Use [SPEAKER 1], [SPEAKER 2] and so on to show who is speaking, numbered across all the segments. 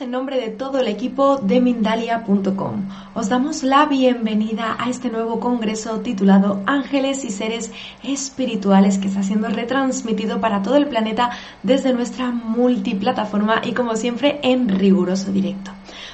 [SPEAKER 1] en nombre de todo el equipo de Mindalia.com. Os damos la bienvenida a este nuevo congreso titulado Ángeles y Seres Espirituales que está siendo retransmitido para todo el planeta desde nuestra multiplataforma y como siempre en riguroso directo.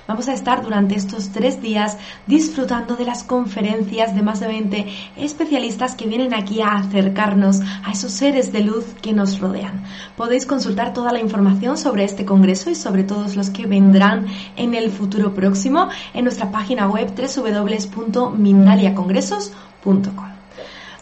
[SPEAKER 1] Vamos a estar durante estos tres días disfrutando de las conferencias de más de 20 especialistas que vienen aquí a acercarnos a esos seres de luz que nos rodean. Podéis consultar toda la información sobre este congreso y sobre todos los que vendrán en el futuro próximo en nuestra página web www.mindaliacongresos.com.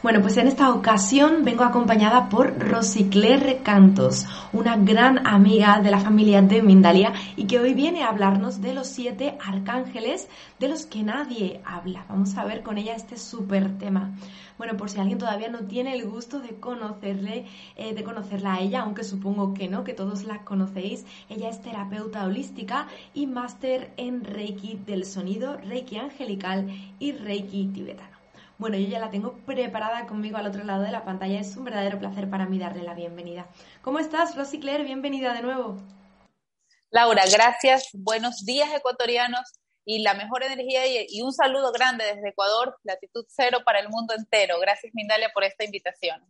[SPEAKER 1] Bueno, pues en esta ocasión vengo acompañada por Rosicler Cantos, una gran amiga de la familia de Mindalia y que hoy viene a hablarnos de los siete arcángeles de los que nadie habla. Vamos a ver con ella este súper tema. Bueno, por si alguien todavía no tiene el gusto de conocerle, eh, de conocerla a ella, aunque supongo que no, que todos la conocéis, ella es terapeuta holística y máster en Reiki del sonido, Reiki angelical y Reiki tibetano. Bueno, yo ya la tengo preparada conmigo al otro lado de la pantalla. Es un verdadero placer para mí darle la bienvenida. ¿Cómo estás, Rosy Claire? Bienvenida de nuevo.
[SPEAKER 2] Laura, gracias. Buenos días, ecuatorianos. Y la mejor energía y, un saludo grande desde Ecuador, latitud cero para el mundo entero. Gracias, Mindalia, por esta invitación.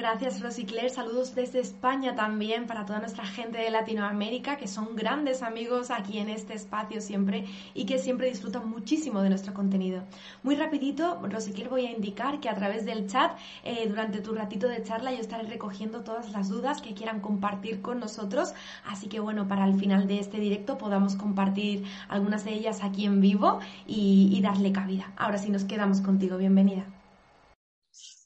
[SPEAKER 1] Gracias, Rosy Claire. Saludos desde España también para toda nuestra gente de Latinoamérica, que son grandes amigos aquí en este espacio siempre y que siempre disfrutan muchísimo de nuestro contenido. Muy rapidito, Rosy Claire, voy a indicar que a través del chat, eh, durante tu ratito de charla, yo estaré recogiendo todas las dudas que quieran compartir con nosotros. Así que bueno, para el final de este directo podamos compartir algunas de ellas aquí en vivo y, y darle cabida. Ahora sí, nos quedamos contigo. Bienvenida.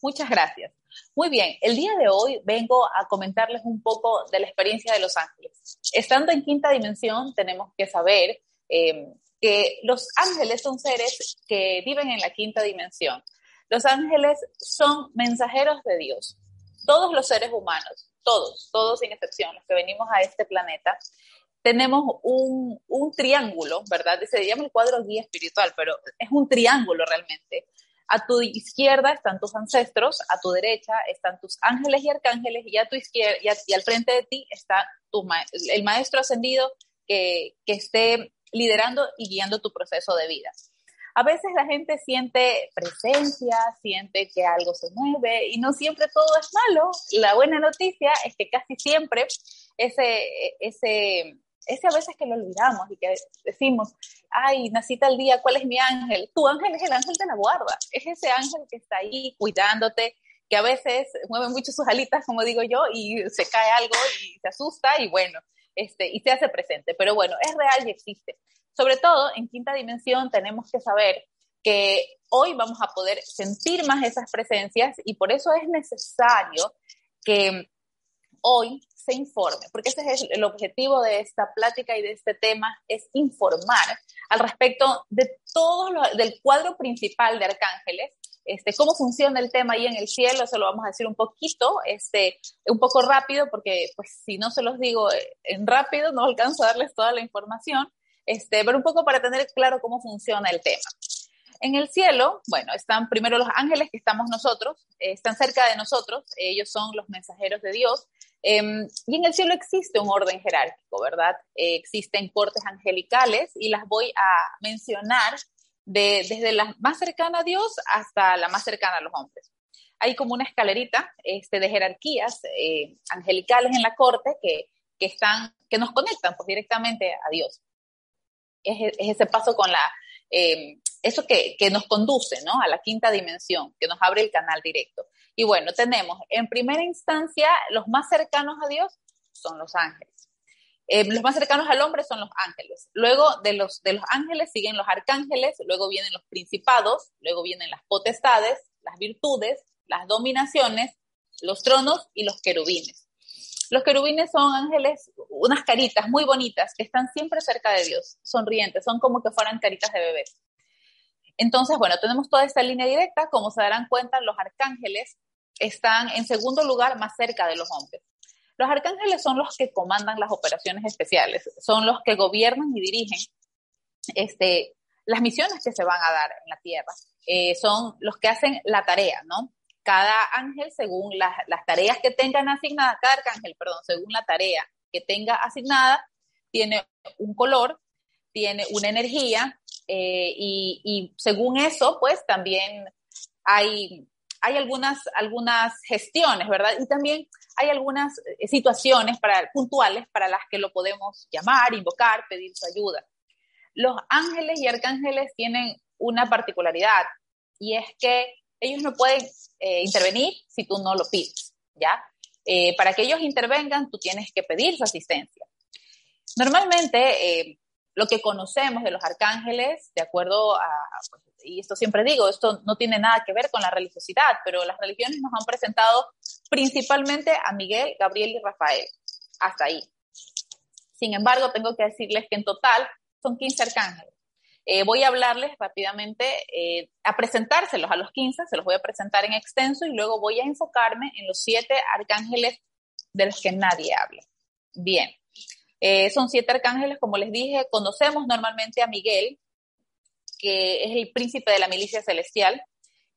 [SPEAKER 2] Muchas gracias. Muy bien, el día de hoy vengo a comentarles un poco de la experiencia de los ángeles. Estando en quinta dimensión, tenemos que saber eh, que los ángeles son seres que viven en la quinta dimensión. Los ángeles son mensajeros de Dios. Todos los seres humanos, todos, todos sin excepción, los que venimos a este planeta, tenemos un, un triángulo, ¿verdad? Se llama el cuadro guía espiritual, pero es un triángulo realmente a tu izquierda están tus ancestros, a tu derecha están tus ángeles y arcángeles, y a tu izquierda y, al frente de ti está tu el maestro ascendido que, esté liderando y guiando tu proceso de vida. A veces la gente siente presencia, siente que algo se mueve y no siempre todo es malo. La buena noticia es que casi siempre ese, ese, ese a veces que lo olvidamos y que decimos, ay, nací tal día, ¿cuál es mi ángel? Tu ángel es el ángel de la guarda, es ese ángel que está ahí cuidándote, que a veces mueve mucho sus alitas, como digo yo, y se cae algo y se asusta y bueno, este, y se hace presente. Pero bueno, es real y existe. Sobre todo en quinta dimensión tenemos que saber que hoy vamos a poder sentir más esas presencias y por eso es necesario que hoy se informe, porque ese es el objetivo de esta plática y de este tema, es informar al respecto de todo del cuadro principal de Arcángeles, este, cómo funciona el tema ahí en el cielo, se lo vamos a decir un poquito, este, un poco rápido, porque pues si no se los digo en rápido, no alcanzo a darles toda la información, este, pero un poco para tener claro cómo funciona el tema. En el cielo, bueno, están primero los ángeles que estamos nosotros, eh, están cerca de nosotros, ellos son los mensajeros de Dios, Em, y en el cielo existe un orden jerárquico, ¿verdad? Eh, existen cortes angelicales y las voy a mencionar desde la más cercana a Dios hasta la más cercana a los hombres. Hay como una escalerita este, de jerarquías eh, angelicales en la corte que, que, están, que nos conectan pues, directamente a Dios. Es, ese paso con la, em, eso que, que, nos conduce ¿no? a la quinta dimensión, que nos abre el canal directo. Y bueno, tenemos en primera instancia los más cercanos a Dios son los ángeles. Eh, los más cercanos al hombre son los ángeles. Luego de los, de los ángeles siguen los arcángeles, luego vienen los principados, luego vienen las potestades, las virtudes, las dominaciones, los tronos y los querubines. Los querubines son ángeles, unas caritas muy bonitas que están siempre cerca de Dios, sonrientes, son como que fueran caritas de bebés. Entonces, bueno, tenemos toda esta línea directa. Como se darán cuenta, los arcángeles están en segundo lugar más cerca de los hombres. Los arcángeles son los que comandan las operaciones especiales, son los que gobiernan y dirigen este, las misiones que se van a dar en la tierra. Eh, son los que hacen la tarea, ¿no? Cada ángel, según las, tareas que tengan asignadas, cada arcángel, perdón, según la tarea que tenga asignada, tiene un color, tiene una energía eh, y, según eso, pues también hay, hay algunas, algunas gestiones, ¿verdad? Y también hay algunas eh, situaciones para, puntuales para las que lo podemos llamar, invocar, pedir su ayuda. Los ángeles y arcángeles tienen una particularidad y es que ellos no pueden eh, intervenir si tú no lo pides, ¿ya? para que ellos intervengan, tú tienes que pedir su asistencia. Normalmente, lo que conocemos de los arcángeles, de acuerdo a, pues, y esto siempre digo, esto no tiene nada que ver con la religiosidad, pero las religiones nos han presentado principalmente a Miguel, Gabriel y Rafael. Hasta ahí. Sin embargo, tengo que decirles que en total son 15 arcángeles. Eh, voy a hablarles rápidamente, eh, a presentárselos a los 15, se los voy a presentar en extenso y luego voy a enfocarme en los siete arcángeles de los que nadie habla. Bien, eh, son siete arcángeles, como les dije, conocemos normalmente a Miguel, que es el príncipe de la milicia celestial,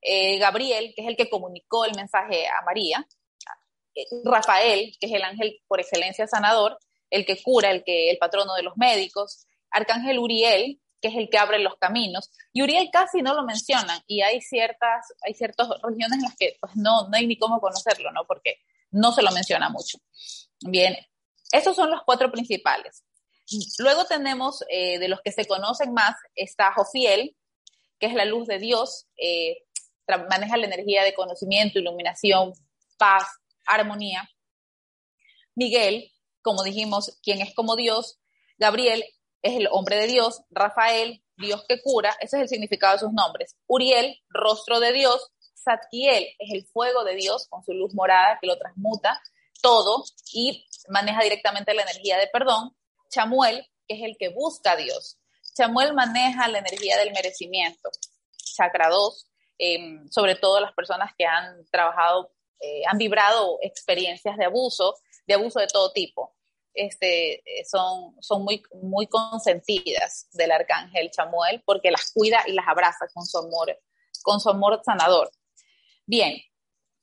[SPEAKER 2] eh, Gabriel, que es el que comunicó el mensaje a María, eh, Rafael, que es el ángel por excelencia sanador, el que cura, el que el patrono de los médicos, Arcángel Uriel, que es el que abre los caminos. Y Uriel casi no lo mencionan y hay ciertas, hay ciertas regiones en las que pues, no, no hay ni cómo conocerlo, ¿no? Porque no se lo menciona mucho. Bien, esos son los cuatro principales. Luego tenemos, eh, de los que se conocen más, está Jofiel, que es la luz de Dios, eh, maneja la energía de conocimiento, iluminación, paz, armonía. Miguel, como dijimos, quien es como Dios. Gabriel es el hombre de Dios. Rafael, Dios que cura. Ese es el significado de sus nombres. Uriel, rostro de Dios. Zadkiel es el fuego de Dios con su luz morada que lo transmuta todo y maneja directamente la energía de perdón. Chamuel, que es el que busca a Dios. Chamuel maneja la energía del merecimiento. Chakra 2, em, sobre todo las personas que han trabajado, eh, han vibrado experiencias de abuso, de abuso de todo tipo. Este, eh, son, son muy, muy consentidas del arcángel Chamuel porque las cuida y las abraza con su amor, con su amor sanador. Bien,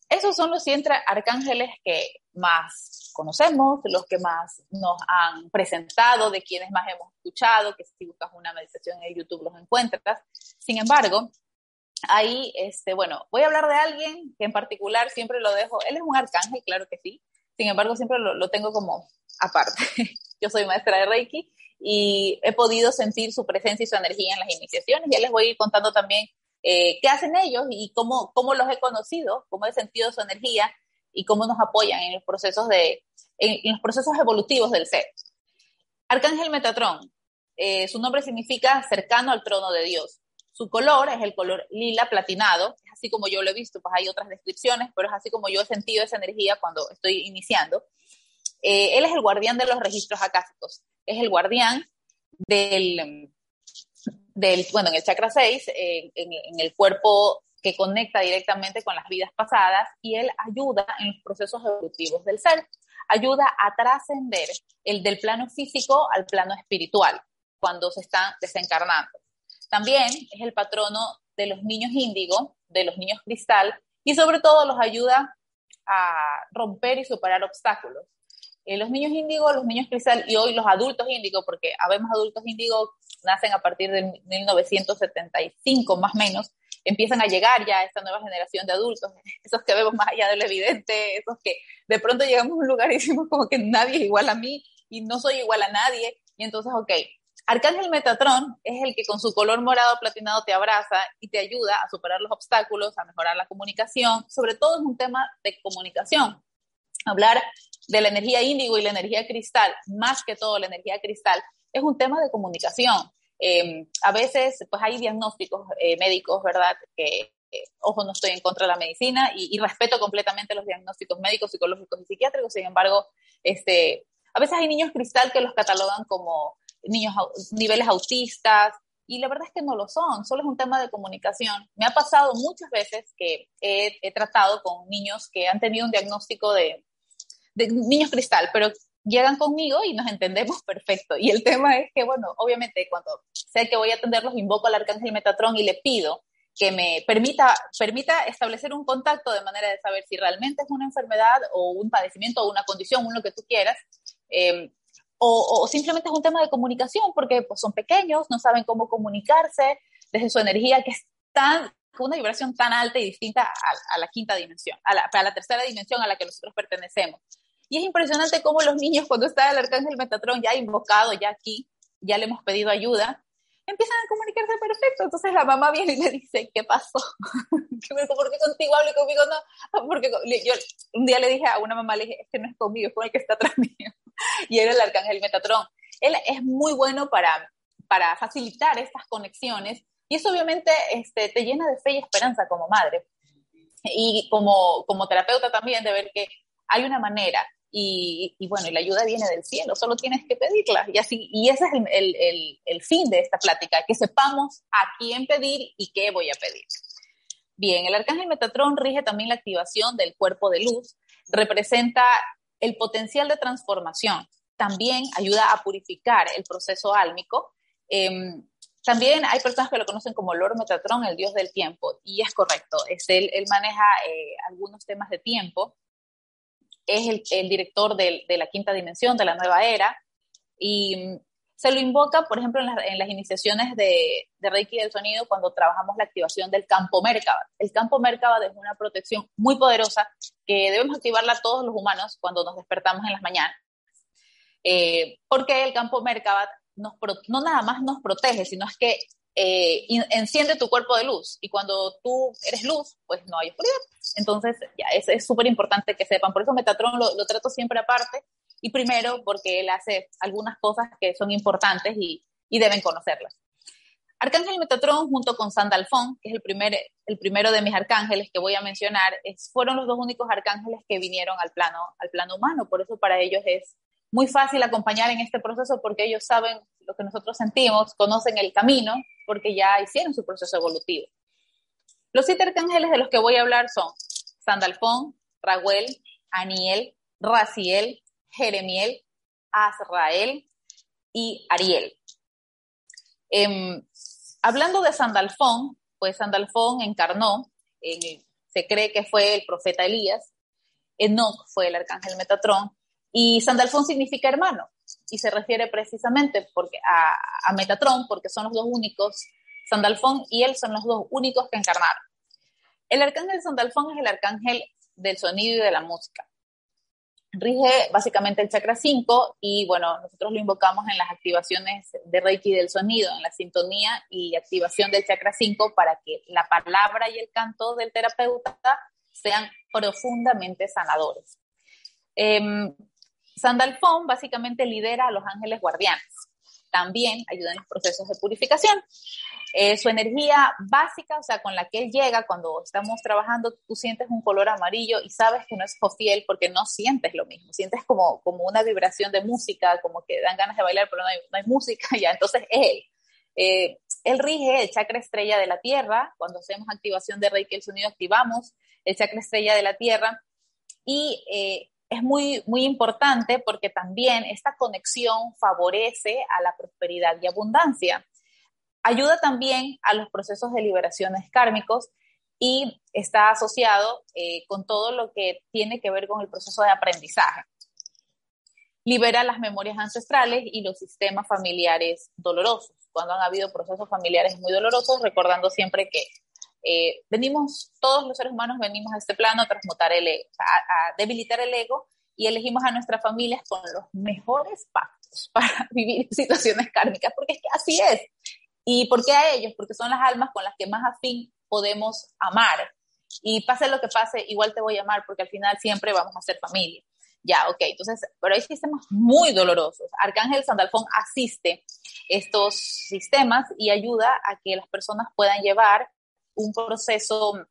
[SPEAKER 2] esos son los siete arcángeles que más conocemos, los que más nos han presentado, de quienes más hemos escuchado, que si buscas una meditación en YouTube los encuentras. Sin embargo, ahí, este, bueno, voy a hablar de alguien que en particular siempre lo dejo, él es un arcángel, claro que sí, sin embargo siempre lo, lo tengo como aparte. Yo soy maestra de Reiki y he podido sentir su presencia y su energía en las iniciaciones. Ya les voy a ir contando también eh, qué hacen ellos y cómo, cómo los he conocido, cómo he sentido su energía y cómo nos apoyan en los procesos, de, en, los procesos evolutivos del ser. Arcángel Metatrón, eh, su nombre significa cercano al trono de Dios. Su color es el color lila platinado, es así como yo lo he visto, pues hay otras descripciones, pero es así como yo he sentido esa energía cuando estoy iniciando. Eh, él es el guardián de los registros acásicos, es el guardián del, del, bueno, en el chakra 6, en, el cuerpo que conecta directamente con las vidas pasadas y él ayuda en los procesos evolutivos del ser, ayuda a trascender el del plano físico al plano espiritual cuando se están desencarnando. También es el patrono de los niños índigo, de los niños cristal y sobre todo los ayuda a romper y superar obstáculos. Eh, los niños índigo, los niños cristal y hoy los adultos índigo, porque habemos adultos índigo, nacen a partir de 1975 más o menos, empiezan a llegar ya esta nueva generación de adultos, esos que vemos más allá de lo evidente, esos que de pronto llegamos a un lugar y decimos como que nadie es igual a mí y no soy igual a nadie, y entonces, ok, Arcángel Metatron es el que con su color morado platinado te abraza y te ayuda a superar los obstáculos, a mejorar la comunicación, sobre todo es un tema de comunicación. Hablar de la energía índigo y la energía cristal, más que todo la energía cristal, es un tema de comunicación. Em, a veces, pues hay diagnósticos eh, médicos, ¿verdad? Que, ojo, no estoy en contra de la medicina y, respeto completamente los diagnósticos médicos, psicológicos y psiquiátricos. Sin embargo, este, a veces hay niños cristal que los catalogan como niños niveles autistas y la verdad es que no lo son, solo es un tema de comunicación. Me ha pasado muchas veces que he tratado con niños que han tenido un diagnóstico de, de niños cristal, pero llegan conmigo y nos entendemos perfecto. Y el tema es que, bueno, obviamente cuando sé que voy a atenderlos, invoco al arcángel Metatron y le pido que me permita, permita establecer un contacto de manera de saber si realmente es una enfermedad o un padecimiento o una condición, uno que tú quieras, em, o, simplemente es un tema de comunicación, porque pues, son pequeños, no saben cómo comunicarse desde su energía, que es tan, una vibración tan alta y distinta a, la quinta dimensión, a la, tercera dimensión a la que nosotros pertenecemos. Y es impresionante cómo los niños, cuando está el arcángel Metatrón ya invocado, ya aquí, ya le hemos pedido ayuda, empiezan a comunicarse perfecto. Entonces la mamá viene y le dice, ¿qué pasó? ¿Por qué contigo hablo y conmigo no? Porque yo un día le dije a una mamá, le dije, es que no es conmigo, es con el que está atrás mío. Y era el arcángel Metatrón. Él es muy bueno para, para facilitar estas conexiones y eso obviamente este, te llena de fe y esperanza como madre. Y como, como terapeuta también de ver que hay una manera y, bueno, y la ayuda viene del cielo, solo tienes que pedirla. Y, así, y ese es el, el, el, fin de esta plática, que sepamos a quién pedir y qué voy a pedir. Bien, el arcángel Metatrón rige también la activación del cuerpo de luz, representa el potencial de transformación, también ayuda a purificar el proceso álmico. Em, también hay personas que lo conocen como Lord Metatrón, el dios del tiempo, y es correcto, es él, él maneja eh, algunos temas de tiempo es el, director de, la quinta dimensión, de la nueva era, y se lo invoca, por ejemplo, en, las iniciaciones de, Reiki del sonido cuando trabajamos la activación del campo Merkaba. El campo Merkaba es una protección muy poderosa que debemos activarla todos los humanos cuando nos despertamos en las mañanas. Eh, porque el campo Merkaba no nada más nos protege, sino es que eh, enciende tu cuerpo de luz y cuando tú eres luz, pues no hay oscuridad. Entonces, ya, es súper importante que sepan. Por eso Metatron lo, trato siempre aparte y primero porque él hace algunas cosas que son importantes y, y deben conocerlas. Arcángel Metatron junto con Sandalfón, que es el, primer, el primero de mis arcángeles que voy a mencionar, fueron los dos únicos arcángeles que vinieron al plano, al plano humano. Por eso para ellos es muy fácil acompañar en este proceso porque ellos saben lo que nosotros sentimos, conocen el camino porque ya hicieron su proceso evolutivo. Los siete arcángeles de los que voy a hablar son Sandalfón, Raguel, Aniel, Raciel, Jeremiel, Azrael y Ariel. Em, hablando de Sandalfón, pues Sandalfón encarnó, se cree que fue el profeta Elías, Enoch fue el arcángel Metatrón, y Sandalfón significa hermano y se refiere precisamente porque a, Metatrón porque son los dos únicos, Sandalfón y él son los dos únicos que encarnaron. El arcángel Sandalfón es el arcángel del sonido y de la música. Rige básicamente el chakra 5 y bueno, nosotros lo invocamos en las activaciones de Reiki del sonido, en la sintonía y activación del chakra 5 para que la palabra y el canto del terapeuta sean profundamente sanadores. Em, Sandalfón básicamente lidera a los ángeles guardianes. También ayuda en los procesos de purificación. Eh, su energía básica, o sea, con la que él llega cuando estamos trabajando, tú sientes un color amarillo y sabes que no es Jofiel porque no sientes lo mismo. Sientes como, como una vibración de música, como que dan ganas de bailar, pero no hay, música, ya. Entonces es él. Eh, él rige el chakra estrella de la tierra. Cuando hacemos activación de Reiki, el sonido, activamos el chakra estrella de la tierra. Y eh, es muy, muy importante porque también esta conexión favorece a la prosperidad y abundancia. Ayuda también a los procesos de liberaciones kármicos y está asociado eh, con todo lo que tiene que ver con el proceso de aprendizaje. Libera las memorias ancestrales y los sistemas familiares dolorosos. Cuando han habido procesos familiares muy dolorosos, recordando siempre que eh, venimos, todos los seres humanos venimos a este plano a transmutar el ego, a, debilitar el ego y elegimos a nuestras familias con los mejores pactos para vivir situaciones kármicas, porque es que así es. ¿Y por qué a ellos? Porque son las almas con las que más afín podemos amar. Y pase lo que pase, igual te voy a amar porque al final siempre vamos a ser familia. Ya, ok, entonces, pero hay sistemas muy dolorosos. Arcángel Sandalfón asiste estos sistemas y ayuda a que las personas puedan llevar un proceso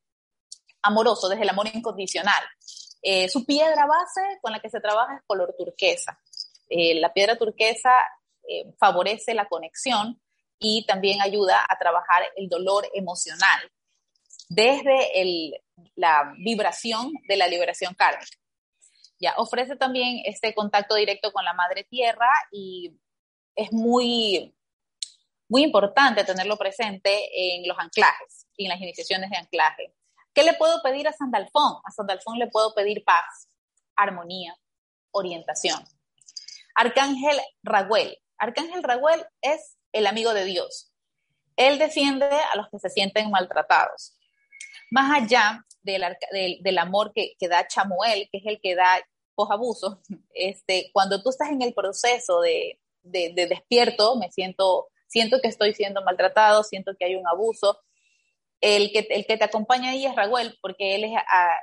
[SPEAKER 2] amoroso, desde el amor incondicional. Eh, su piedra base con la que se trabaja es color turquesa. Eh, la piedra turquesa eh, favorece la conexión y también ayuda a trabajar el dolor emocional desde la vibración de la liberación kármica. Ya, ofrece también este contacto directo con la madre tierra y es muy muy importante tenerlo presente en los anclajes y en las iniciaciones de anclaje. ¿Qué le puedo pedir a Sandalfón? A Sandalfón le puedo pedir paz, armonía, orientación. Arcángel Raguel. Arcángel Raguel es el amigo de Dios. Él defiende a los que se sienten maltratados. Más allá del, del, amor que, que, da Chamuel, que es el que da posabuso, este, cuando tú estás en el proceso de, de, de despierto, me siento, siento que estoy siendo maltratado, siento que hay un abuso, el que, el que te acompaña ahí es Raguel, porque él es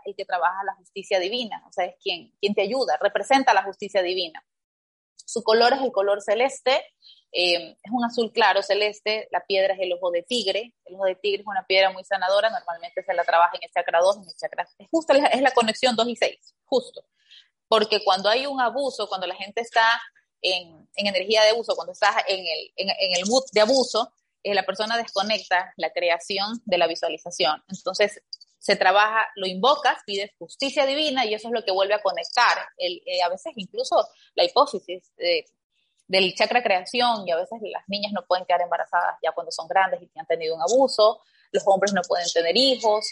[SPEAKER 2] el que trabaja la justicia divina, o sea, es quien, quien te ayuda, representa la justicia divina. Su color es el color celeste, eh, es un azul claro celeste, la piedra es el ojo de tigre, el ojo de tigre es una piedra muy sanadora, normalmente se la trabaja en el chakra 2, en el chakra, es justo, es la conexión 2 y 6, justo, porque cuando hay un abuso, cuando la gente está en, en energía de abuso, cuando estás en el, en el mood de abuso, eh, la persona desconecta la creación de la visualización. Entonces, se trabaja, lo invocas, pides justicia divina y eso es lo que vuelve a conectar. El, eh, a veces incluso la hipófisis del chakra creación y a veces las niñas no pueden quedar embarazadas ya cuando son grandes y han tenido un abuso, los hombres no pueden tener hijos.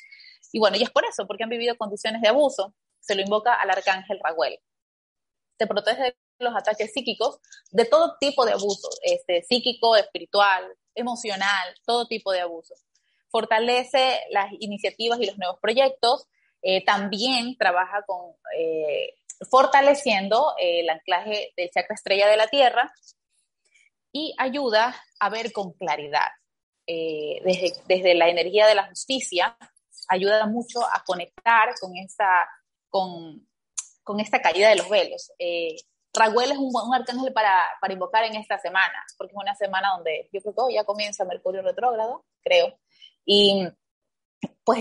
[SPEAKER 2] Y bueno, y es por eso, porque han vivido condiciones de abuso, se lo invoca al arcángel Raguel. Te protege de los ataques psíquicos, de todo tipo de abuso, este, psíquico, espiritual, emocional, todo tipo de abuso. Fortalece las iniciativas y los nuevos proyectos. Eh, también trabaja con eh, fortaleciendo el anclaje del chakra estrella de la Tierra y ayuda a ver con claridad. Eh, desde, desde, la energía de la justicia, ayuda mucho a conectar con con, con esta caída de los velos. Raguel es un buen arcángel para, para, invocar en esta semana, porque es una semana donde yo creo que ya comienza Mercurio retrógrado, creo, y pues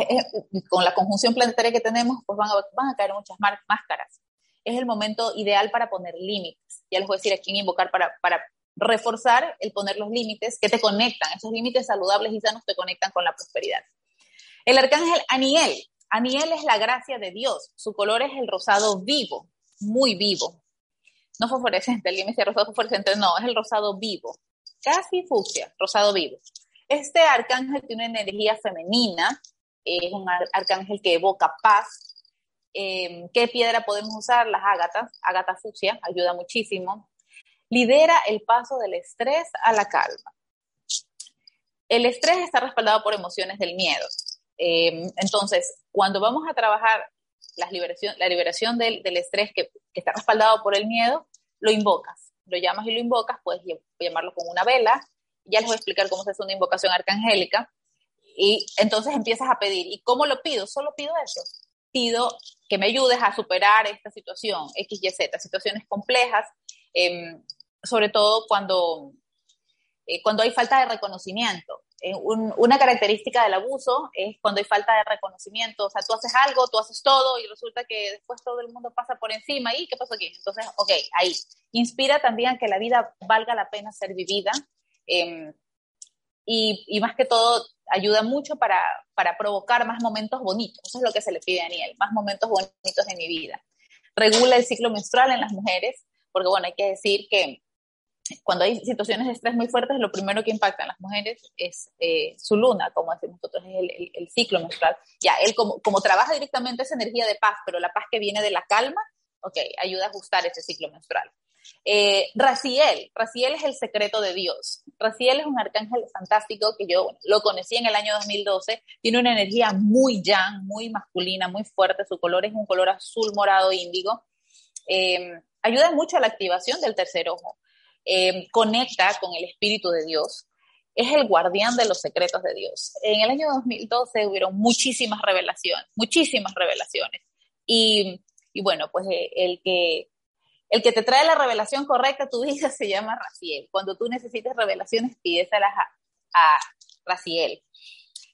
[SPEAKER 2] con la conjunción planetaria que tenemos, pues van a, van a caer muchas máscaras. Es el momento ideal para poner límites. Ya les voy a decir a quién invocar para, para reforzar el poner los límites que te conectan. Esos límites saludables y sanos te conectan con la prosperidad. El arcángel Aniel. Aniel es la gracia de Dios. Su color es el rosado vivo, muy vivo no fosforescente, el dice rosado fosforescente, no, es el rosado vivo, casi fucsia, rosado vivo. Este arcángel tiene una energía femenina, es un arcángel que evoca paz. Em, ¿Qué piedra podemos usar? Las ágatas, ágata fucsia, ayuda muchísimo. Lidera el paso del estrés a la calma. El estrés está respaldado por emociones del miedo. Em, entonces, cuando vamos a trabajar la liberación, la liberación del, estrés que, que, está respaldado por el miedo, lo invocas, lo llamas y lo invocas, puedes llamarlo con una vela, ya les voy a explicar cómo se hace una invocación arcangélica, y entonces empiezas a pedir, ¿y cómo lo pido? Solo pido eso, pido que me ayudes a superar esta situación, X, Y, Z, situaciones complejas, eh, sobre todo cuando, eh, cuando hay falta de reconocimiento. Eh, una característica del abuso es cuando hay falta de reconocimiento, o sea, tú haces algo, tú haces todo y resulta que después todo el mundo pasa por encima y ¿qué pasó aquí? Entonces, ok, ahí. Inspira también a que la vida valga la pena ser vivida em, y, y, más que todo ayuda mucho para, para provocar más momentos bonitos, eso es lo que se le pide a Daniel, más momentos bonitos de mi vida. Regula el ciclo menstrual en las mujeres, porque bueno, hay que decir que cuando hay situaciones de estrés muy fuertes, lo primero que impacta en las mujeres es eh, su luna, como decimos nosotros, es el, el, ciclo menstrual. Ya, él como, como, trabaja directamente esa energía de paz, pero la paz que viene de la calma, ok, ayuda a ajustar ese ciclo menstrual. Eh, Raciel, Raciel es el secreto de Dios. Raciel es un arcángel fantástico que yo lo conocí en el año 2012. Tiene una energía muy yang, muy masculina, muy fuerte. Su color es un color azul, morado, índigo. Eh, ayuda mucho a la activación del tercer ojo. Eh, conecta con el Espíritu de Dios, es el guardián de los secretos de Dios. En el año 2012 hubieron muchísimas revelaciones, muchísimas revelaciones. Y, y bueno, pues eh, el que, el que te trae la revelación correcta a tu vida se llama Raciel. Cuando tú necesites revelaciones, pídeselas a, a.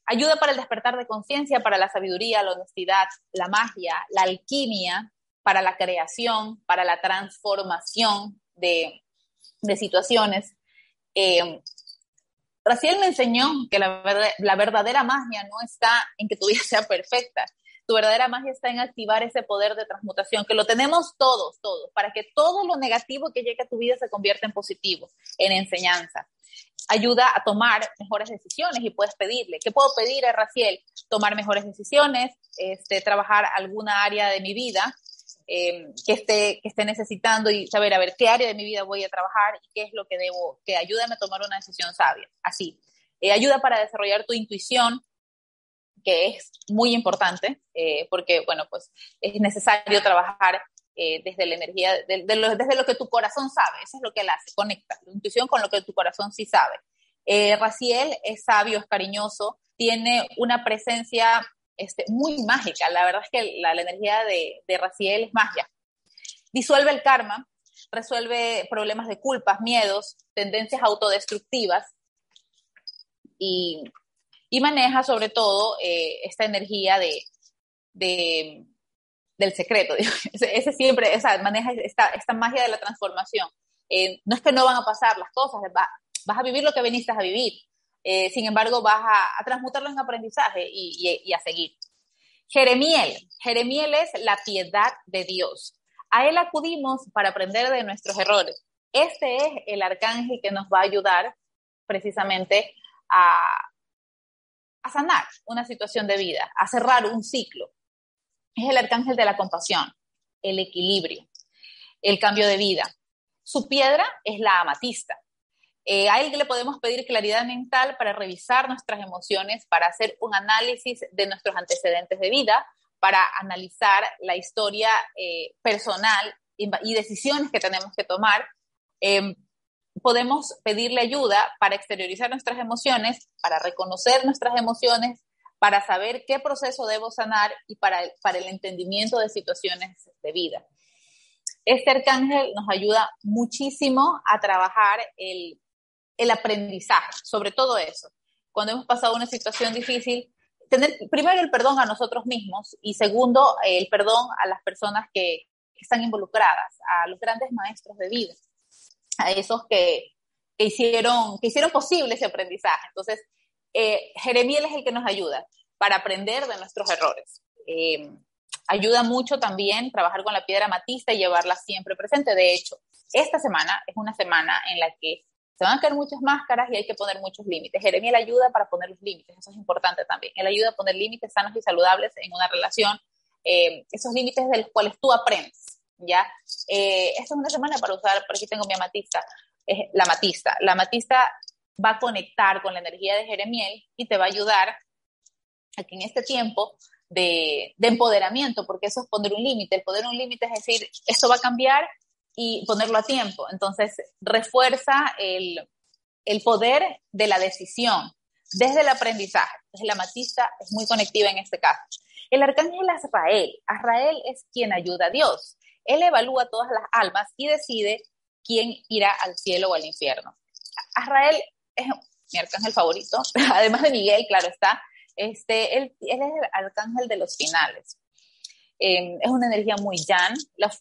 [SPEAKER 2] Ayuda para el despertar de conciencia, para la sabiduría, la honestidad, la magia, la alquimia, para la creación, para la transformación de, de situaciones. Eh, Raciel me enseñó que la, la, verdadera magia no está en que tu vida sea perfecta. Tu verdadera magia está en activar ese poder de transmutación, que lo tenemos todos, todos, para que todo lo negativo que llegue a tu vida se convierta en positivo, en enseñanza. Ayuda a tomar mejores decisiones y puedes pedirle. ¿Qué puedo pedir a Raciel? Tomar mejores decisiones, este, trabajar alguna área de mi vida em, que, esté, que esté necesitando y saber, a ver, qué área de mi vida voy a trabajar y qué es lo que debo, que ayúdame a tomar una decisión sabia. Así, eh, ayuda para desarrollar tu intuición, que es muy importante, eh, porque, bueno, pues es necesario trabajar eh, desde la energía, desde lo que tu corazón sabe, eso es lo que él hace, conecta la intuición con lo que tu corazón sí sabe. Raciel es sabio, es cariñoso, tiene una presencia este, muy mágica. La verdad es que la, energía de, de, Raciel es magia. Disuelve el karma, resuelve problemas de culpas, miedos, tendencias autodestructivas y, y maneja sobre todo eh, esta energía de, de, del secreto. Ese, siempre, esa, maneja esta, esta magia de la transformación. Eh, no es que no van a pasar las cosas, vas a vivir lo que viniste a vivir. Eh, sin embargo, vas a, transmutarlo en aprendizaje y, a seguir. Jeremiel. Jeremiel es la piedad de Dios. A él acudimos para aprender de nuestros errores. Este es el arcángel que nos va a ayudar precisamente a, a sanar una situación de vida, a cerrar un ciclo. Es el arcángel de la compasión, el equilibrio, el cambio de vida. Su piedra es la amatista. Eh, a él le podemos pedir claridad mental para revisar nuestras emociones, para hacer un análisis de nuestros antecedentes de vida, para analizar la historia eh, personal y, decisiones que tenemos que tomar. Em, podemos pedirle ayuda para exteriorizar nuestras emociones, para reconocer nuestras emociones, para saber qué proceso debo sanar y para, para el entendimiento de situaciones de vida. Este arcángel nos ayuda muchísimo a trabajar el el aprendizaje, sobre todo eso. Cuando hemos pasado una situación difícil, tener primero el perdón a nosotros mismos y segundo el perdón a las personas que, están involucradas, a los grandes maestros de vida, a esos que, hicieron, que hicieron posible ese aprendizaje. Entonces, eh, Jeremiel es el que nos ayuda para aprender de nuestros errores. Eh, ayuda mucho también trabajar con la piedra matista y llevarla siempre presente. De hecho, esta semana es una semana en la que se van a caer muchas máscaras y hay que poner muchos límites. Jeremiel ayuda para poner los límites, eso es importante también. Él ayuda a poner límites sanos y saludables en una relación, eh, esos límites de los cuales tú aprendes, ¿ya? Eh, esta es una semana para usar, por aquí tengo mi amatista, es la amatista. La amatista va a conectar con la energía de Jeremiel y te va a ayudar a que en este tiempo de, de empoderamiento, porque eso es poner un límite, el poner un límite es decir, esto va a cambiar y ponerlo a tiempo. Entonces, refuerza el, el poder de la decisión desde el aprendizaje. Entonces, la matista es muy conectiva en este caso. El arcángel Azrael. Azrael es quien ayuda a Dios. Él evalúa todas las almas y decide quién irá al cielo o al infierno. Azrael es mi arcángel favorito, además de Miguel, claro está. Este, él, él es el arcángel de los finales. Em, es una energía muy yan.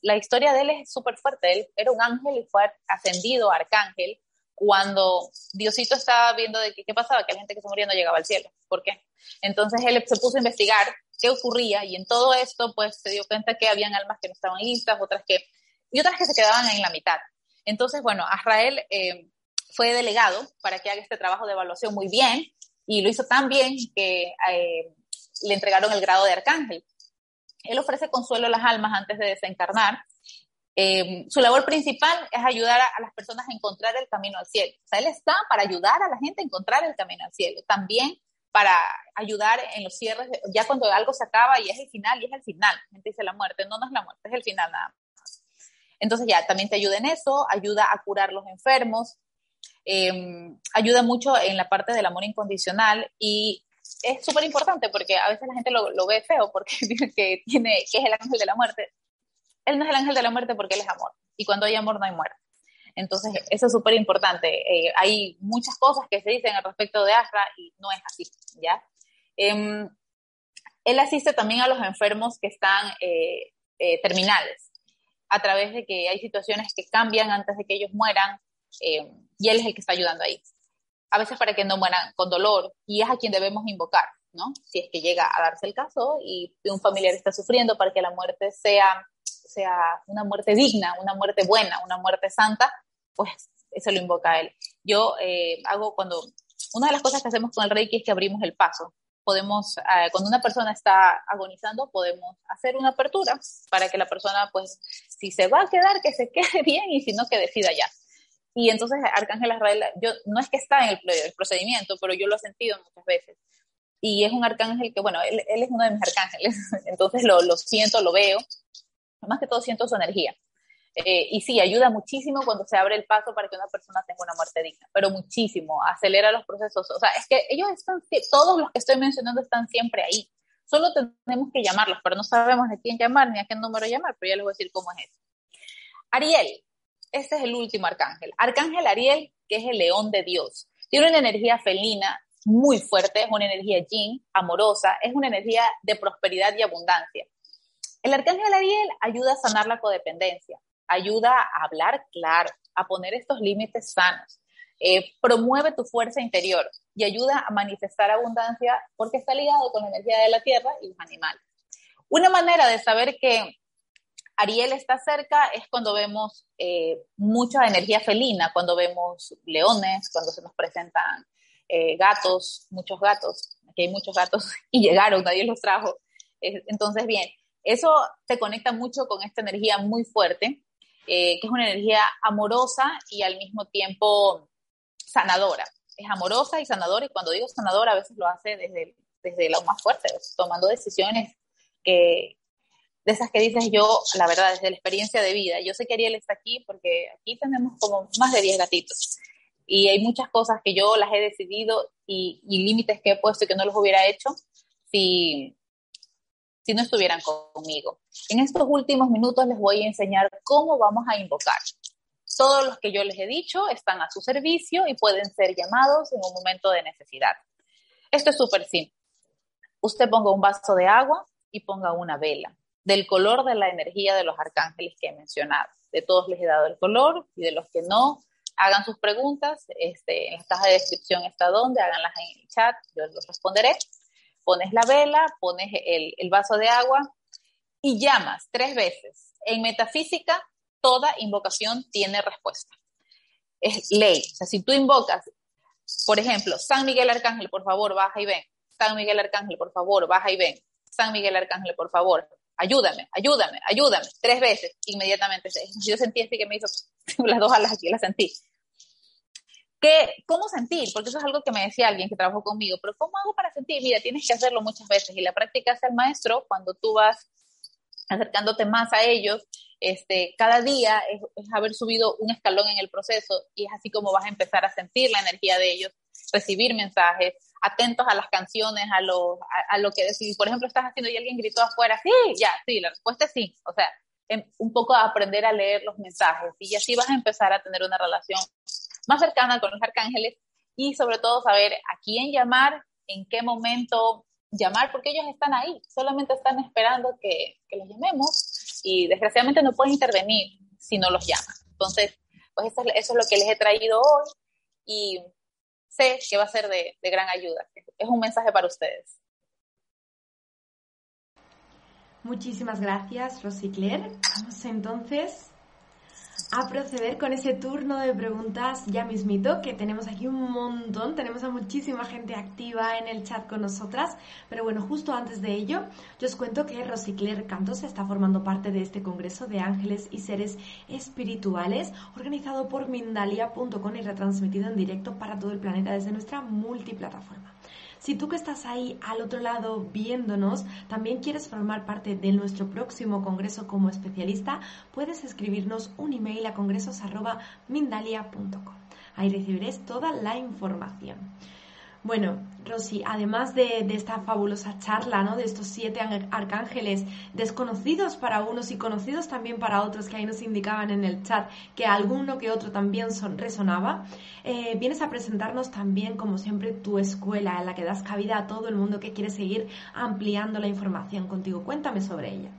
[SPEAKER 2] La, historia de él es súper fuerte. Él era un ángel y fue ascendido a arcángel cuando Diosito estaba viendo de qué, pasaba, que la gente que se moría llegaba al cielo. ¿Por qué? Entonces él se puso a investigar qué ocurría y en todo esto pues se dio cuenta que habían almas que no estaban listas, otras que, y otras que se quedaban en la mitad. Entonces, bueno, Azrael em, fue delegado para que haga este trabajo de evaluación muy bien y lo hizo tan bien que eh, le entregaron el grado de arcángel. Él ofrece consuelo a las almas antes de desencarnar. Eh, su labor principal es ayudar a, las personas a encontrar el camino al cielo. O sea, él está para ayudar a la gente a encontrar el camino al cielo. También para ayudar en los cierres, ya cuando algo se acaba y es el final, y es el final. La gente dice la muerte, no, no es la muerte, es el final nada más. Entonces ya, también te ayuda en eso, ayuda a curar los enfermos, eh, ayuda mucho en la parte del amor incondicional y es súper importante porque a veces la gente lo, ve feo porque dice que, tiene, que es el ángel de la muerte. Él no es el ángel de la muerte porque él es amor. Y cuando hay amor no hay muerte. Entonces, eso es súper importante. Eh, hay muchas cosas que se dicen al respecto de Asra y no es así, ¿ya? Eh, él asiste también a los enfermos que están eh, eh, terminales, a través de que hay situaciones que cambian antes de que ellos mueran, y él es el que está ayudando ahí a veces para que no mueran con dolor, y es a quien debemos invocar, ¿no? Si es que llega a darse el caso y un familiar está sufriendo para que la muerte sea, sea una muerte digna, una muerte buena, una muerte santa, pues eso lo invoca a él. Yo eh, hago cuando, una de las cosas que hacemos con el Reiki es que abrimos el paso. podemos, ah, cuando una persona está agonizando, podemos hacer una apertura para que la persona, pues, si se va a quedar, que se quede bien y si no, que decida ya. Y entonces Arcángel Azrael, yo, no es que está en el, procedimiento, pero yo lo he sentido muchas veces. Y es un arcángel que, bueno, él, es uno de mis arcángeles, entonces lo, lo siento, lo veo, más que todo siento su energía. Eh, y sí, ayuda muchísimo cuando se abre el paso para que una persona tenga una muerte digna, pero muchísimo, acelera los procesos. O sea, es que ellos están, todos los que estoy mencionando están siempre ahí. Solo tenemos que llamarlos, pero no sabemos a quién llamar ni a qué número llamar, pero ya les voy a decir cómo es eso. Ariel, este es el último arcángel. Arcángel Ariel, que es el león de Dios. Tiene una energía felina muy fuerte, es una energía yin, amorosa, es una energía de prosperidad y abundancia. El arcángel Ariel ayuda a sanar la codependencia, ayuda a hablar claro, a poner estos límites sanos, eh, promueve tu fuerza interior y ayuda a manifestar abundancia porque está ligado con la energía de la tierra y los animales. Una manera de saber que Ariel está cerca es cuando vemos eh, mucha energía felina, cuando vemos leones, cuando se nos presentan eh, gatos, muchos gatos, aquí hay muchos gatos y llegaron, nadie los trajo. entonces, bien, eso te conecta mucho con esta energía muy fuerte, eh, que es una energía amorosa y al mismo tiempo sanadora. Es amorosa y sanadora, y cuando digo sanadora, a veces lo hace desde, desde lo más fuerte, tomando decisiones que, de esas que dices yo, la verdad, desde la experiencia de vida. Yo sé que Ariel está aquí porque aquí tenemos como más de 10 gatitos. Y hay muchas cosas que yo las he decidido y, y límites que he puesto y que no los hubiera hecho si, si no estuvieran conmigo. En estos últimos minutos les voy a enseñar cómo vamos a invocar. Todos los que yo les he dicho están a su servicio y pueden ser llamados en un momento de necesidad. Esto es súper simple. Usted ponga un vaso de agua y ponga una vela del color de la energía de los arcángeles que he mencionado. De todos les he dado el color y de los que no, hagan sus preguntas. Este, en la caja de descripción está donde, háganlas en el chat, yo los responderé pones la vela, pones el, vaso de agua y llamas tres veces. En metafísica, toda invocación tiene respuesta. Es ley. O sea, si tú invocas, por ejemplo, San Miguel Arcángel, por favor, baja y ven. San Miguel Arcángel, por favor, baja y ven. San Miguel Arcángel, por favor, ayúdame, ayúdame, ayúdame. Tres veces, inmediatamente. Yo sentí así que me hizo las dos alas aquí, las sentí. ¿Cómo sentir? Porque eso es algo que me decía alguien que trabajó conmigo, pero ¿cómo hago para sentir? Mira, tienes que hacerlo muchas veces y la práctica es el maestro cuando tú vas acercándote más a ellos, este, cada día es, haber subido un escalón en el proceso y es así como vas a empezar a sentir la energía de ellos, recibir mensajes, atentos a las canciones, a lo, a, lo que decís. Por ejemplo, estás haciendo y alguien gritó afuera, sí, ya, sí, la respuesta es sí. O sea, un poco aprender a leer los mensajes y así vas a empezar a tener una relación más cercana con los arcángeles y sobre todo saber a quién llamar, en qué momento llamar, porque ellos están ahí, solamente están esperando que, que los llamemos y desgraciadamente no pueden intervenir si no los llaman. Entonces, pues eso es, eso es lo que les he traído hoy y sé que va a ser de, gran ayuda. Es un mensaje para ustedes.
[SPEAKER 1] Muchísimas gracias, Rosy Claire. Vamos entonces a proceder con ese turno de preguntas ya mismito, que tenemos aquí un montón, tenemos a muchísima gente activa en el chat con nosotras, pero bueno, justo antes de ello, yo os cuento que Rosicler Cantos está formando parte de este Congreso de Ángeles y Seres Espirituales, organizado por Mindalia.com y retransmitido en directo para todo el planeta desde nuestra multiplataforma. Si tú que estás ahí al otro lado viéndonos, también quieres formar parte de nuestro próximo congreso como especialista, puedes escribirnos un email a congresos.mindalia.com. Ahí recibirás toda la información. Bueno, Rosy, además de, esta fabulosa charla, ¿no? De estos siete arcángeles desconocidos para unos y conocidos también para otros que ahí nos indicaban en el chat que alguno que otro también son, resonaba, eh, vienes a presentarnos también, como siempre, tu escuela en la que das cabida a todo el mundo que quiere seguir ampliando la información contigo. Cuéntame sobre ella.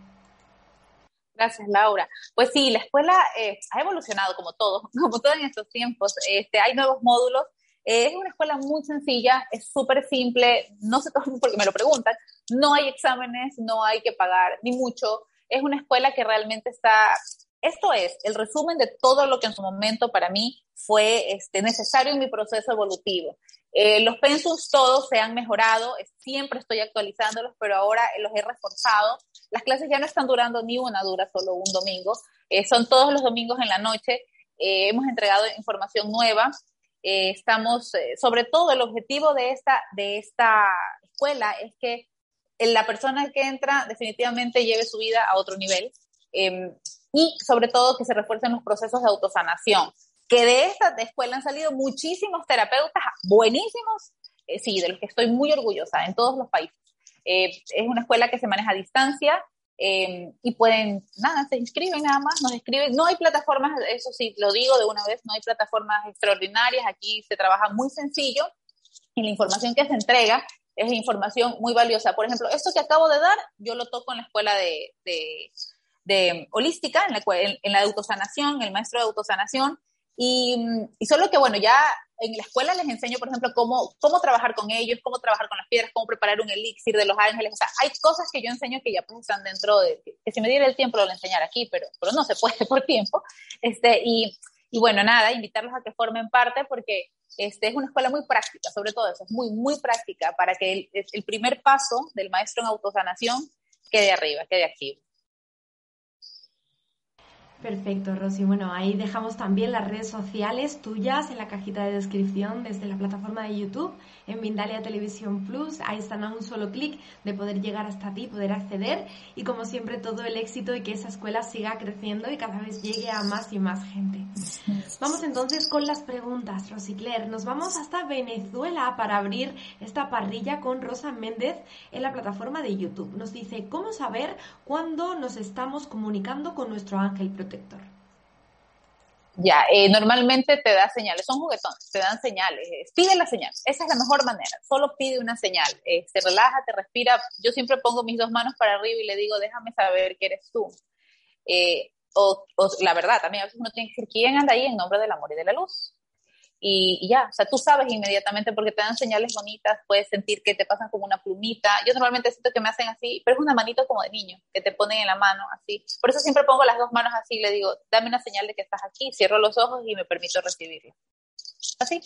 [SPEAKER 2] Gracias, Laura. Pues sí, la escuela eh, ha evolucionado como todo, como todo en estos tiempos. Este, hay nuevos módulos es una escuela muy sencilla, es súper simple, no sé todo porque me lo preguntan, no hay exámenes, no hay que pagar ni mucho, es una escuela que realmente está, esto es el resumen de todo lo que en su momento para mí fue este, necesario en mi proceso evolutivo. Eh, los pensums todos se han mejorado, siempre estoy actualizándolos, pero ahora los he reforzado. Las clases ya no están durando ni una, dura solo un domingo, eh, son todos los domingos en la noche. Eh, hemos entregado información nueva. Estamos, sobre todo, el objetivo de esta, de esta escuela es que la persona que entra definitivamente lleve su vida a otro nivel em, y sobre todo que se refuercen los procesos de autosanación que de esta escuela han salido muchísimos terapeutas buenísimos, eh, sí, de los que estoy muy orgullosa en todos los países. Eh, es una escuela que se maneja a distancia eh, y pueden, nada, se inscriben nada más, nos escriben. No hay plataformas, eso sí, lo digo de una vez, no hay plataformas extraordinarias, aquí se trabaja muy sencillo y la información que se entrega es información muy valiosa. Por ejemplo, esto que acabo de dar, yo lo toco en la escuela de, de, holística, en la, en la autosanación, el maestro de autosanación, y, y, solo que, bueno, ya en la escuela les enseño, por ejemplo, cómo, cómo trabajar con ellos, cómo trabajar con las piedras, cómo preparar un elixir de los ángeles. O sea, hay cosas que yo enseño que ya pues están dentro de, que, si me diera el tiempo lo enseñar aquí, pero, pero no se puede por tiempo. Este, y, y bueno, nada, invitarlos a que formen parte porque este, es una escuela muy práctica, sobre todo eso, es muy, muy práctica para que el, el primer paso del maestro en autosanación quede arriba, quede activo.
[SPEAKER 1] Perfecto, Rosy. Bueno, ahí dejamos también las redes sociales tuyas en la cajita de descripción desde la plataforma de YouTube en Mindalia Televisión Plus. Ahí están a un solo clic de poder llegar hasta ti, poder acceder y como siempre todo el éxito y que esa escuela siga creciendo y cada vez llegue a más y más gente. Vamos entonces con las preguntas, Rosy Claire. Nos vamos hasta Venezuela para abrir esta parrilla con Rosa Méndez en la plataforma de YouTube. Nos dice, ¿cómo saber cuándo nos estamos comunicando con nuestro ángel protector?
[SPEAKER 2] Ya, eh, normalmente te da señales, son juguetones, te dan señales, pide la señal, esa es la mejor manera, solo pide una señal, eh, se relaja, te respira, yo siempre pongo mis dos manos para arriba y le digo, déjame saber que eres tú. Eh, o, o, la verdad, también a veces uno tiene que decir, ¿quién anda ahí en nombre del amor y de la luz? Y, ya, o sea, tú sabes inmediatamente porque te dan señales bonitas, puedes sentir que te pasan como una plumita. Yo normalmente siento que me hacen así, pero es una manito como de niño, que te ponen en la mano así. Por eso siempre pongo las dos manos así le digo, dame una señal de que estás aquí, cierro los ojos y me permito recibirlo. Así.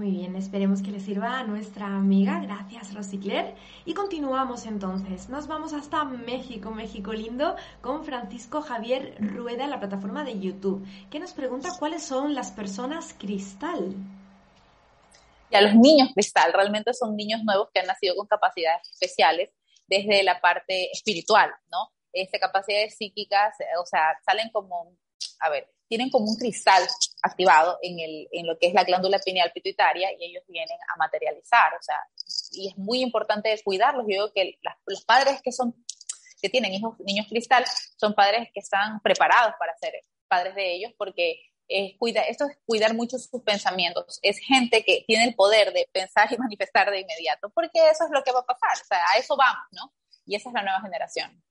[SPEAKER 1] Muy bien, esperemos que le sirva a nuestra amiga. Gracias, Rosicler. Y continuamos entonces. Nos vamos hasta México, México lindo, con Francisco Javier Rueda en la plataforma de YouTube, que nos pregunta cuáles son las personas cristal.
[SPEAKER 2] Ya los niños cristal realmente son niños nuevos que han nacido con capacidades especiales desde la parte espiritual, ¿no? Este, capacidades psíquicas, o sea, salen como, a ver, tienen como un cristal activado en, el, en lo que es la glándula pineal pituitaria y ellos vienen a materializar, o sea, y es muy importante cuidarlos. Yo digo que los padres que son que tienen hijos, niños cristal son padres que están preparados para ser padres de ellos porque cuida, esto es cuidar mucho sus pensamientos. Es gente que tiene el poder de pensar y manifestar de inmediato, porque eso es lo que va a pasar, o sea, a eso vamos, ¿no? Y esa es la nueva generación.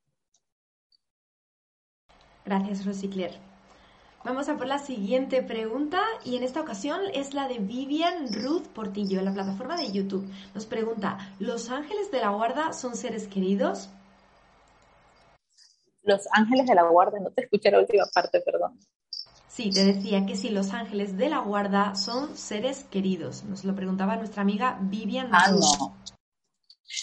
[SPEAKER 1] Gracias, Rosicler. Vamos a por la siguiente pregunta y en esta ocasión es la de Vivian Ruth Portillo en la plataforma de YouTube. Nos pregunta, ¿los ángeles de la guarda son seres queridos?
[SPEAKER 2] Los ángeles de la guarda, no te escuché la última parte, perdón.
[SPEAKER 1] Sí, te decía que si los ángeles de la guarda son seres queridos. Nos lo preguntaba nuestra amiga Vivian
[SPEAKER 2] ah, No.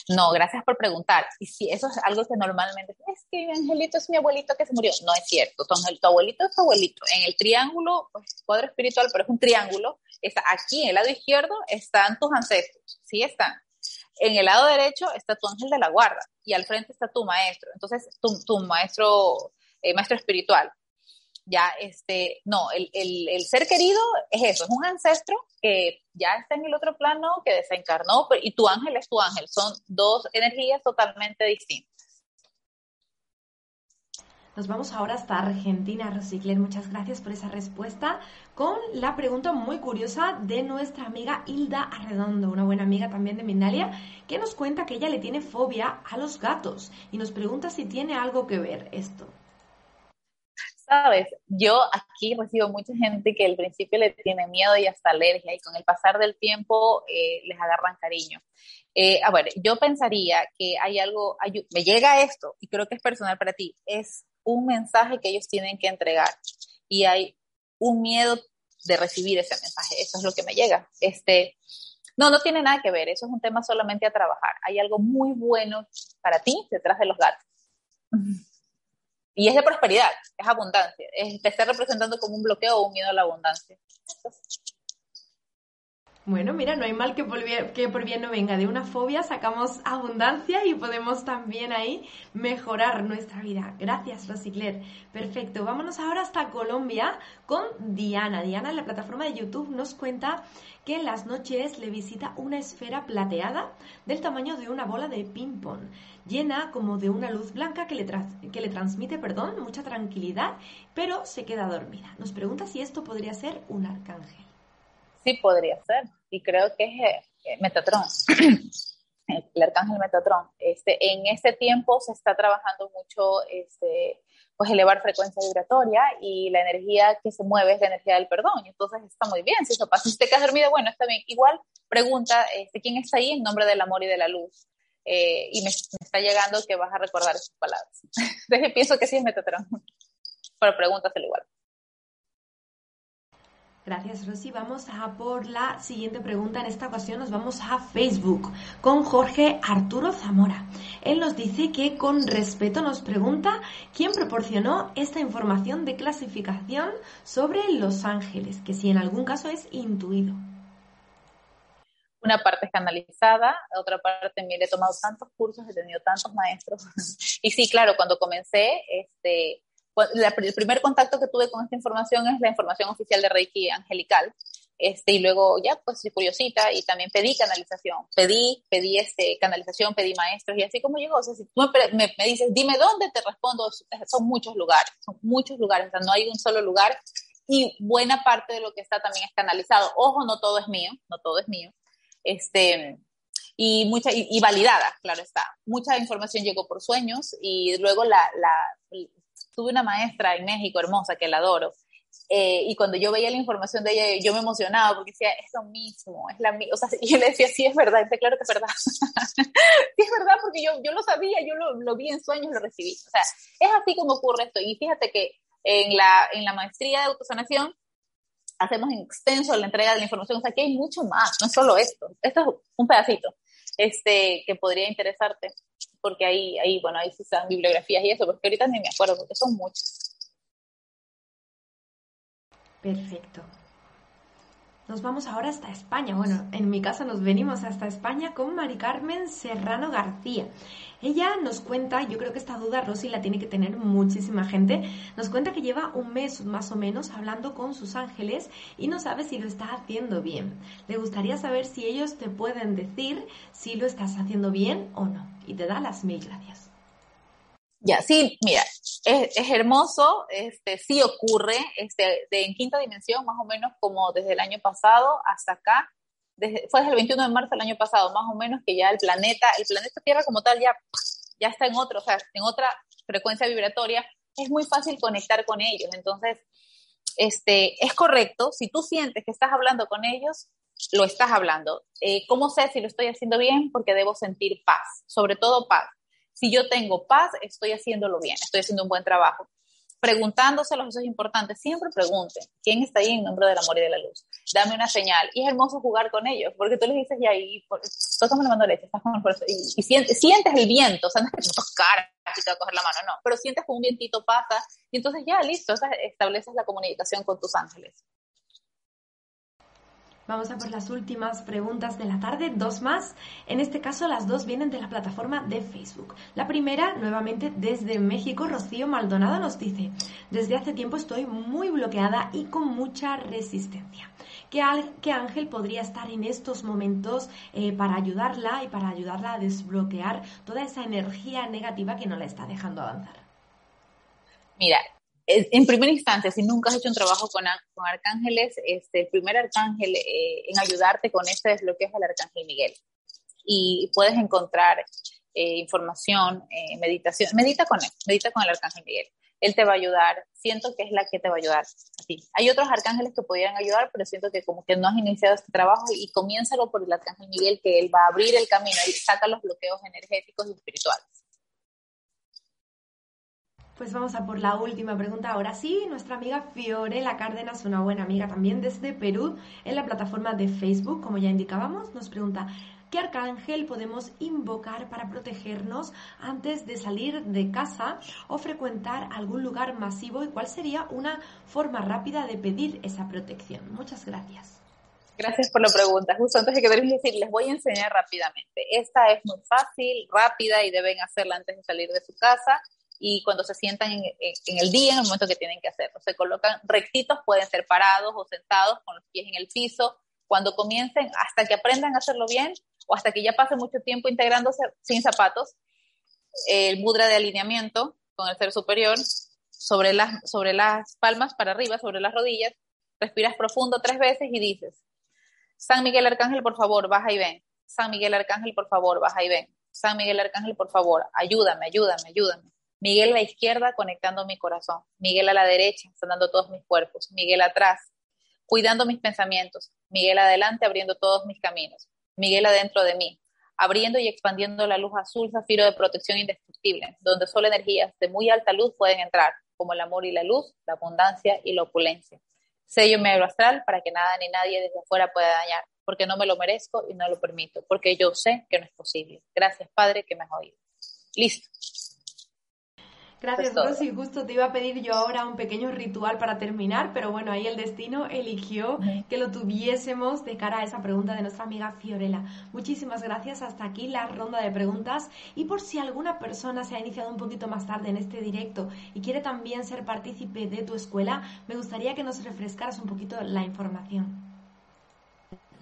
[SPEAKER 2] No, gracias por preguntar. Y si eso es algo que normalmente es que Angelito es mi abuelito que se murió. No es cierto. Tu, abuelito es tu abuelito. En el triángulo, pues cuadro espiritual, pero es un triángulo. Está aquí en el lado izquierdo están tus ancestros. Sí están. En el lado derecho está tu ángel de la guarda y al frente está tu maestro. Entonces, tu, tu maestro, eh, maestro espiritual ya este, no, el, el, ser querido es eso, es un ancestro que ya está en el otro plano, que desencarnó, y tu ángel es tu ángel, son dos energías totalmente distintas.
[SPEAKER 1] Nos vamos ahora hasta Argentina, Rosicler. Muchas gracias por esa respuesta. Con la pregunta muy curiosa de nuestra amiga Hilda Arredondo, una buena amiga también de Mindalia, que nos cuenta que ella le tiene fobia a los gatos y nos pregunta si tiene algo que ver esto.
[SPEAKER 2] Sabes, yo aquí recibo mucha gente que al principio le tiene miedo y hasta alergia y con el pasar del tiempo eh, les agarran cariño. Eh, a ver, yo pensaría que hay algo, me llega esto y creo que es personal para ti, es un mensaje que ellos tienen que entregar y hay un miedo de recibir ese mensaje. Eso es lo que me llega. Este, no, no tiene nada que ver. Eso es un tema solamente a trabajar. Hay algo muy bueno para ti detrás de los gatos. Y es de prosperidad, es abundancia. Es, te está representando como un bloqueo o un miedo a la abundancia.
[SPEAKER 1] Bueno, mira, no hay mal que por, bien, no venga. De una fobia sacamos abundancia y podemos también ahí mejorar nuestra vida. Gracias, Rosicler. Perfecto. Vámonos ahora hasta Colombia con Diana. Diana en la plataforma de YouTube nos cuenta que en las noches le visita una esfera plateada del tamaño de una bola de ping-pong, llena como de una luz blanca que le, que le transmite perdón, mucha tranquilidad, pero se queda dormida. Nos pregunta si esto podría ser un arcángel.
[SPEAKER 2] Sí, podría ser. Y creo que es eh, Metatron, el arcángel Metatron. Este, en este tiempo se está trabajando mucho este, pues elevar frecuencia vibratoria y la energía que se mueve es la energía del perdón. Y entonces está muy bien. Si eso pasa, si te quedas dormido, bueno, está bien. Igual pregunta este, quién está ahí en nombre del amor y de la luz. Eh, y me, está llegando que vas a recordar esas palabras. Entonces pienso que sí es Metatron. Pero pregúntaselo igual.
[SPEAKER 1] Gracias, Rosy. Vamos a por la siguiente pregunta. En esta ocasión nos vamos a Facebook con Jorge Arturo Zamora. Él nos dice que con respeto nos pregunta quién proporcionó esta información de clasificación sobre Los Ángeles, que si en algún caso es intuido.
[SPEAKER 2] Una parte es canalizada, otra parte, mire, he tomado tantos cursos, he tenido tantos maestros. y sí, claro, cuando comencé, este, el primer contacto que tuve con esta información es la información oficial de Reiki Angelical. Este, y luego ya, pues, soy curiosita y también pedí canalización. Pedí, pedí este, canalización, pedí maestros y así como llegó. O sea, si tú me, me, dices, dime dónde, te respondo, son muchos lugares, son muchos lugares, o sea, no hay un solo lugar y buena parte de lo que está también es canalizado. Ojo, no todo es mío, no todo es mío. Este, y mucha, y, validada, claro está. Mucha información llegó por sueños y luego la, la, tuve una maestra en México hermosa que la adoro. Eh, y cuando yo veía la información de ella, yo me emocionaba porque decía, es lo mismo, es la O sea, y yo le decía, sí, es verdad, y claro que es verdad. sí, es verdad, porque yo, yo lo sabía, yo lo, lo, vi en sueños, lo recibí. O sea, es así como ocurre esto. Y fíjate que en la, en la maestría de autosanación hacemos en extenso la entrega de la información. O sea, que hay mucho más, no es solo esto. Esto es un pedacito este, que podría interesarte porque ahí, ahí, bueno, ahí sí están bibliografías y eso, porque ahorita ni me acuerdo, porque son muchas.
[SPEAKER 1] Perfecto. Nos vamos ahora hasta España. Bueno, en mi caso nos venimos hasta España con Mari Carmen Serrano García. Ella nos cuenta, yo creo que esta duda Rosy la tiene que tener muchísima gente, nos cuenta que lleva un mes más o menos hablando con sus ángeles y no sabe si lo está haciendo bien. Le gustaría saber si ellos te pueden decir si lo estás haciendo bien o no. Y te da las mil gracias.
[SPEAKER 2] Ya, sí, mira, es, hermoso, este, sí ocurre, este, de, en quinta dimensión, más o menos como desde el año pasado hasta acá, desde, fue desde el 21 de marzo del año pasado, más o menos que ya el planeta, el planeta Tierra como tal ya, ya está en otro, o sea, en otra frecuencia vibratoria, es muy fácil conectar con ellos, entonces, este, es correcto, si tú sientes que estás hablando con ellos, lo estás hablando. Eh, ¿Cómo sé si lo estoy haciendo bien? Porque debo sentir paz, sobre todo paz. Si yo tengo paz, estoy haciéndolo bien, estoy haciendo un buen trabajo. Preguntándoselos, eso es importante. Siempre pregunten quién está ahí en nombre del amor y de la luz. Dame una señal. Y es hermoso jugar con ellos, porque tú les dices, ya, y tócame la mano derecha, estás con el y, y sientes, el viento, o sea, no es que tocar y te va a coger la mano, no, pero sientes como un vientito pasa, y entonces ya, listo, estableces la comunicación con tus ángeles.
[SPEAKER 1] Vamos a por las últimas preguntas de la tarde, dos más. En este caso, las dos vienen de la plataforma de Facebook. La primera, nuevamente desde México, Rocío Maldonado nos dice, desde hace tiempo estoy muy bloqueada y con mucha resistencia. ¿Qué, ángel podría estar en estos momentos eh, para ayudarla y para ayudarla a desbloquear toda esa energía negativa que no la está dejando avanzar?
[SPEAKER 2] Mira, en primera instancia, si nunca has hecho un trabajo con, arcángeles, este, el primer arcángel eh, en ayudarte con este desbloqueo es el arcángel Miguel. Y puedes encontrar eh, información, eh, meditación, medita con él, medita con el arcángel Miguel. Él te va a ayudar, siento que es la que te va a ayudar. Hay otros arcángeles que podrían ayudar, pero siento que como que no has iniciado este trabajo y comiénzalo por el arcángel Miguel, que él va a abrir el camino y saca los bloqueos energéticos y espirituales.
[SPEAKER 1] Pues vamos a por la última pregunta. Ahora sí, nuestra amiga Fiorella Cárdenas, una buena amiga también desde Perú, en la plataforma de Facebook, como ya indicábamos, nos pregunta, ¿qué arcángel podemos invocar para protegernos antes de salir de casa o frecuentar algún lugar masivo y cuál sería una forma rápida de pedir esa protección? Muchas gracias.
[SPEAKER 2] Gracias por la pregunta. Justo antes de que decir, les voy a enseñar rápidamente. Esta es muy fácil, rápida y deben hacerla antes de salir de su casa y cuando se sientan en, el día, en el momento que tienen que hacerlo. Se colocan rectitos, pueden ser parados o sentados con los pies en el piso. Cuando comiencen, hasta que aprendan a hacerlo bien o hasta que ya pase mucho tiempo integrándose sin zapatos, el mudra de alineamiento con el ser superior sobre las, sobre las palmas para arriba, sobre las rodillas, respiras profundo tres veces y dices, San Miguel Arcángel, por favor, baja y ven. San Miguel Arcángel, por favor, baja y ven. San Miguel Arcángel, por favor, ayúdame, ayúdame, ayúdame. Miguel a la izquierda conectando mi corazón, Miguel a la derecha sanando todos mis cuerpos, Miguel atrás cuidando mis pensamientos, Miguel adelante abriendo todos mis caminos, Miguel adentro de mí, abriendo y expandiendo la luz azul zafiro de protección indestructible, donde solo energías de muy alta luz pueden entrar, como el amor y la luz, la abundancia y la opulencia. Sello mi astral para que nada ni nadie desde afuera pueda dañar, porque no me lo merezco y no lo permito, porque yo sé que no es posible. Gracias, Padre, que me has oído. Listo.
[SPEAKER 1] Gracias, Rosy. Justo te iba a pedir yo ahora un pequeño ritual para terminar, pero bueno, ahí el destino eligió que lo tuviésemos de cara a esa pregunta de nuestra amiga Fiorella. Muchísimas gracias. Hasta aquí la ronda de preguntas. Y por si alguna persona se ha iniciado un poquito más tarde en este directo y quiere también ser partícipe de tu escuela, me gustaría que nos refrescaras un poquito la información.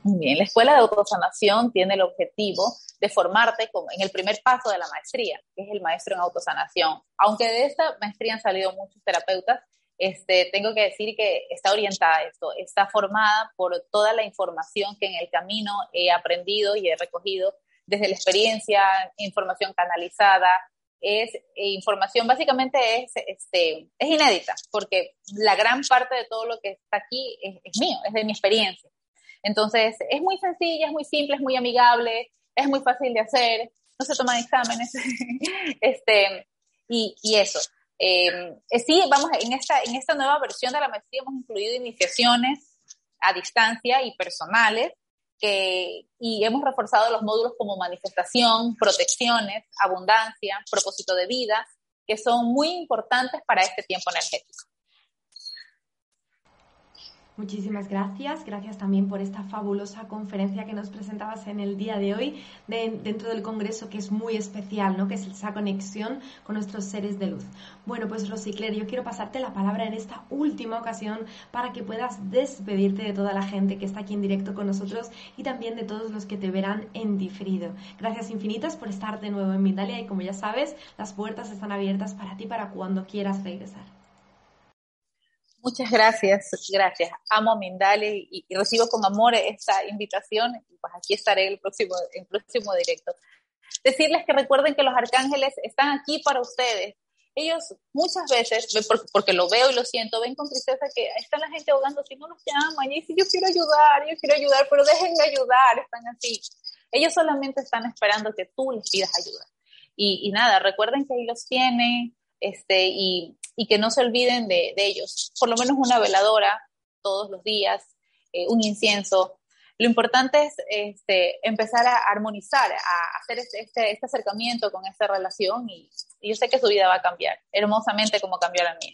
[SPEAKER 2] Bien, la Escuela de Autosanación tiene el objetivo de formarte en el primer paso de la maestría, que es el maestro en autosanación. Aunque de esta maestría han salido muchos terapeutas, este, tengo que decir que está orientada a esto, está formada por toda la información que en el camino he aprendido y he recogido desde la experiencia, información canalizada, es eh, información básicamente es, este, es inédita, porque la gran parte de todo lo que está aquí es mío, es de mi experiencia. Entonces, es muy sencilla, es muy simple, es muy amigable, es muy fácil de hacer, no se toman exámenes, este, y, y eso. Em, eh, sí, vamos, en esta, en esta nueva versión de la maestría hemos incluido iniciaciones a distancia y personales, que, y hemos reforzado los módulos como manifestación, protecciones, abundancia, propósito de vida, que son muy importantes para este tiempo energético.
[SPEAKER 1] Muchísimas gracias. Gracias también por esta fabulosa conferencia que nos presentabas en el día de hoy dentro del Congreso, que es muy especial, ¿no? Que es esa conexión con nuestros seres de luz. Bueno, pues Rosicler, yo quiero pasarte la palabra en esta última ocasión para que puedas despedirte de toda la gente que está aquí en directo con nosotros y también de todos los que te verán en diferido. Gracias infinitas por estar de nuevo en Mindalia y como ya sabes, las puertas están abiertas para ti para cuando quieras regresar.
[SPEAKER 2] Muchas gracias, gracias. Amo a Mindale y, recibo con amor esta invitación. Pues aquí estaré el próximo, el próximo directo. Decirles que recuerden que los arcángeles están aquí para ustedes. Ellos muchas veces, porque lo veo y lo siento, ven con tristeza que está la gente ahogando, si no los llaman, y dicen, yo quiero ayudar, yo quiero ayudar, pero déjenme ayudar, están así. Ellos solamente están esperando que tú les pidas ayuda. Y, y nada, recuerden que ahí los tienen, este, y, que no se olviden de, ellos. Por lo menos una veladora todos los días, eh, un incienso. Lo importante es este, empezar a armonizar, a hacer este, este, este acercamiento con esta relación y, y, yo sé que su vida va a cambiar hermosamente como cambió la mía.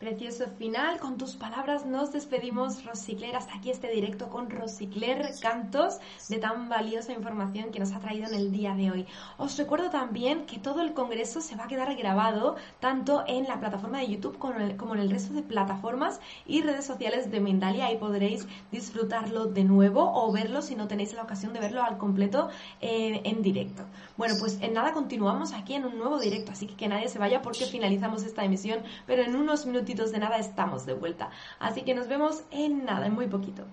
[SPEAKER 1] Precioso final. Con tus palabras nos despedimos, Rosicler. Hasta aquí este directo con Rosicler Cantos de tan valiosa información que nos ha traído en el día de hoy. Os recuerdo también que todo el congreso se va a quedar grabado tanto en la plataforma de YouTube como en el, resto de plataformas y redes sociales de Mendalia. Ahí podréis disfrutarlo de nuevo o verlo si no tenéis la ocasión de verlo al completo eh, en directo. Bueno, pues en nada continuamos aquí en un nuevo directo, así que que nadie se vaya porque finalizamos esta emisión, pero en unos minutos de nada estamos de vuelta. Así que nos vemos en nada, en muy poquito.